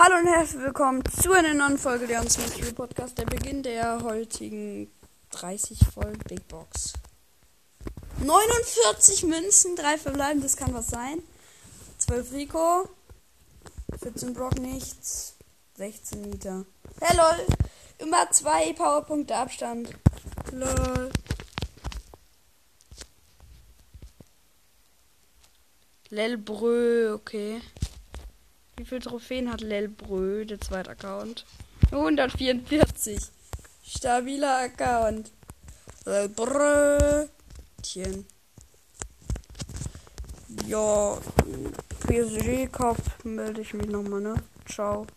Hallo und herzlich willkommen zu einer neuen Folge der uns mit Podcast. Der Beginn der heutigen 30 Folgen Big Box. 49 Münzen, 3 verbleiben, das kann was sein. 12 Rico, 14 Brock nichts, 16 Nita. Hey lol, immer 2 Powerpunkte Abstand. Lol. Lelbrö, okay. Wie viele Trophäen hat Lelbrö, der zweite Account? 144. Stabiler Account. Lelbrötchen. Ja, PSG Cup melde ich mich nochmal, ne? Ciao.